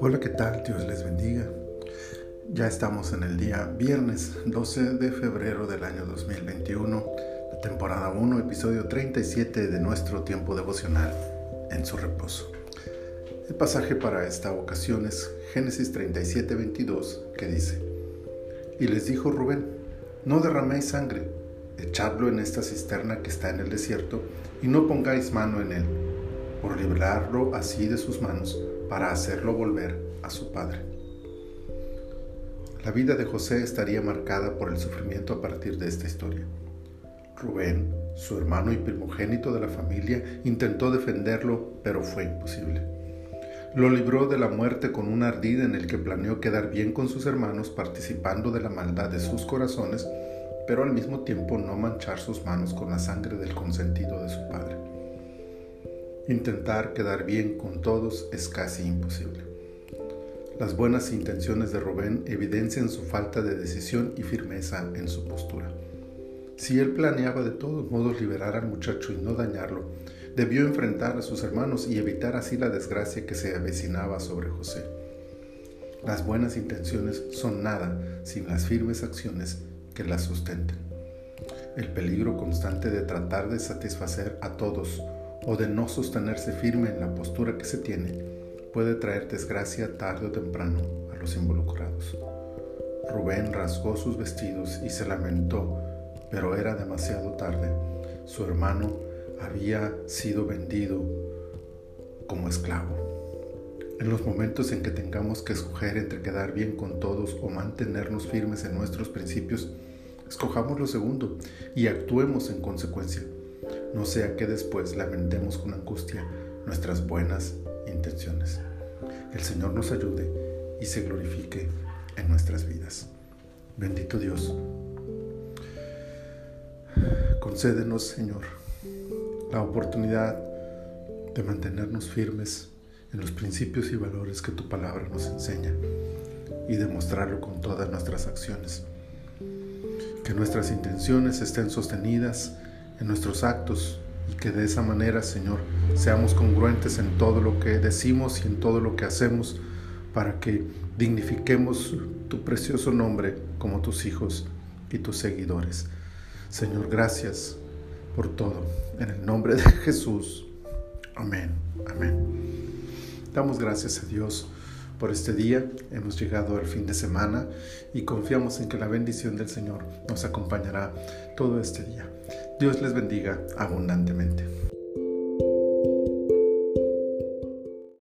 Hola, ¿qué tal? Dios les bendiga. Ya estamos en el día viernes 12 de febrero del año 2021, la temporada 1, episodio 37 de nuestro tiempo devocional en su reposo. El pasaje para esta ocasión es Génesis 37, 22, que dice, Y les dijo Rubén, no derraméis sangre, echadlo en esta cisterna que está en el desierto, y no pongáis mano en él, por librarlo así de sus manos para hacerlo volver a su padre. La vida de José estaría marcada por el sufrimiento a partir de esta historia. Rubén, su hermano y primogénito de la familia, intentó defenderlo, pero fue imposible. Lo libró de la muerte con un ardid en el que planeó quedar bien con sus hermanos participando de la maldad de sus corazones, pero al mismo tiempo no manchar sus manos con la sangre del consentido de su padre. Intentar quedar bien con todos es casi imposible. Las buenas intenciones de Rubén evidencian su falta de decisión y firmeza en su postura. Si él planeaba de todos modos liberar al muchacho y no dañarlo, debió enfrentar a sus hermanos y evitar así la desgracia que se avecinaba sobre José. Las buenas intenciones son nada sin las firmes acciones que las sustenten. El peligro constante de tratar de satisfacer a todos o de no sostenerse firme en la postura que se tiene puede traer desgracia tarde o temprano a los involucrados. Rubén rasgó sus vestidos y se lamentó, pero era demasiado tarde. Su hermano había sido vendido como esclavo. En los momentos en que tengamos que escoger entre quedar bien con todos o mantenernos firmes en nuestros principios, escojamos lo segundo y actuemos en consecuencia no sea que después lamentemos con angustia nuestras buenas intenciones. El Señor nos ayude y se glorifique en nuestras vidas. Bendito Dios. Concédenos, Señor, la oportunidad de mantenernos firmes en los principios y valores que tu palabra nos enseña y demostrarlo con todas nuestras acciones. Que nuestras intenciones estén sostenidas en nuestros actos y que de esa manera, Señor, seamos congruentes en todo lo que decimos y en todo lo que hacemos para que dignifiquemos tu precioso nombre como tus hijos y tus seguidores. Señor, gracias por todo. En el nombre de Jesús. Amén. Amén. Damos gracias a Dios por este día. Hemos llegado al fin de semana y confiamos en que la bendición del Señor nos acompañará todo este día. Dios les bendiga abundantemente.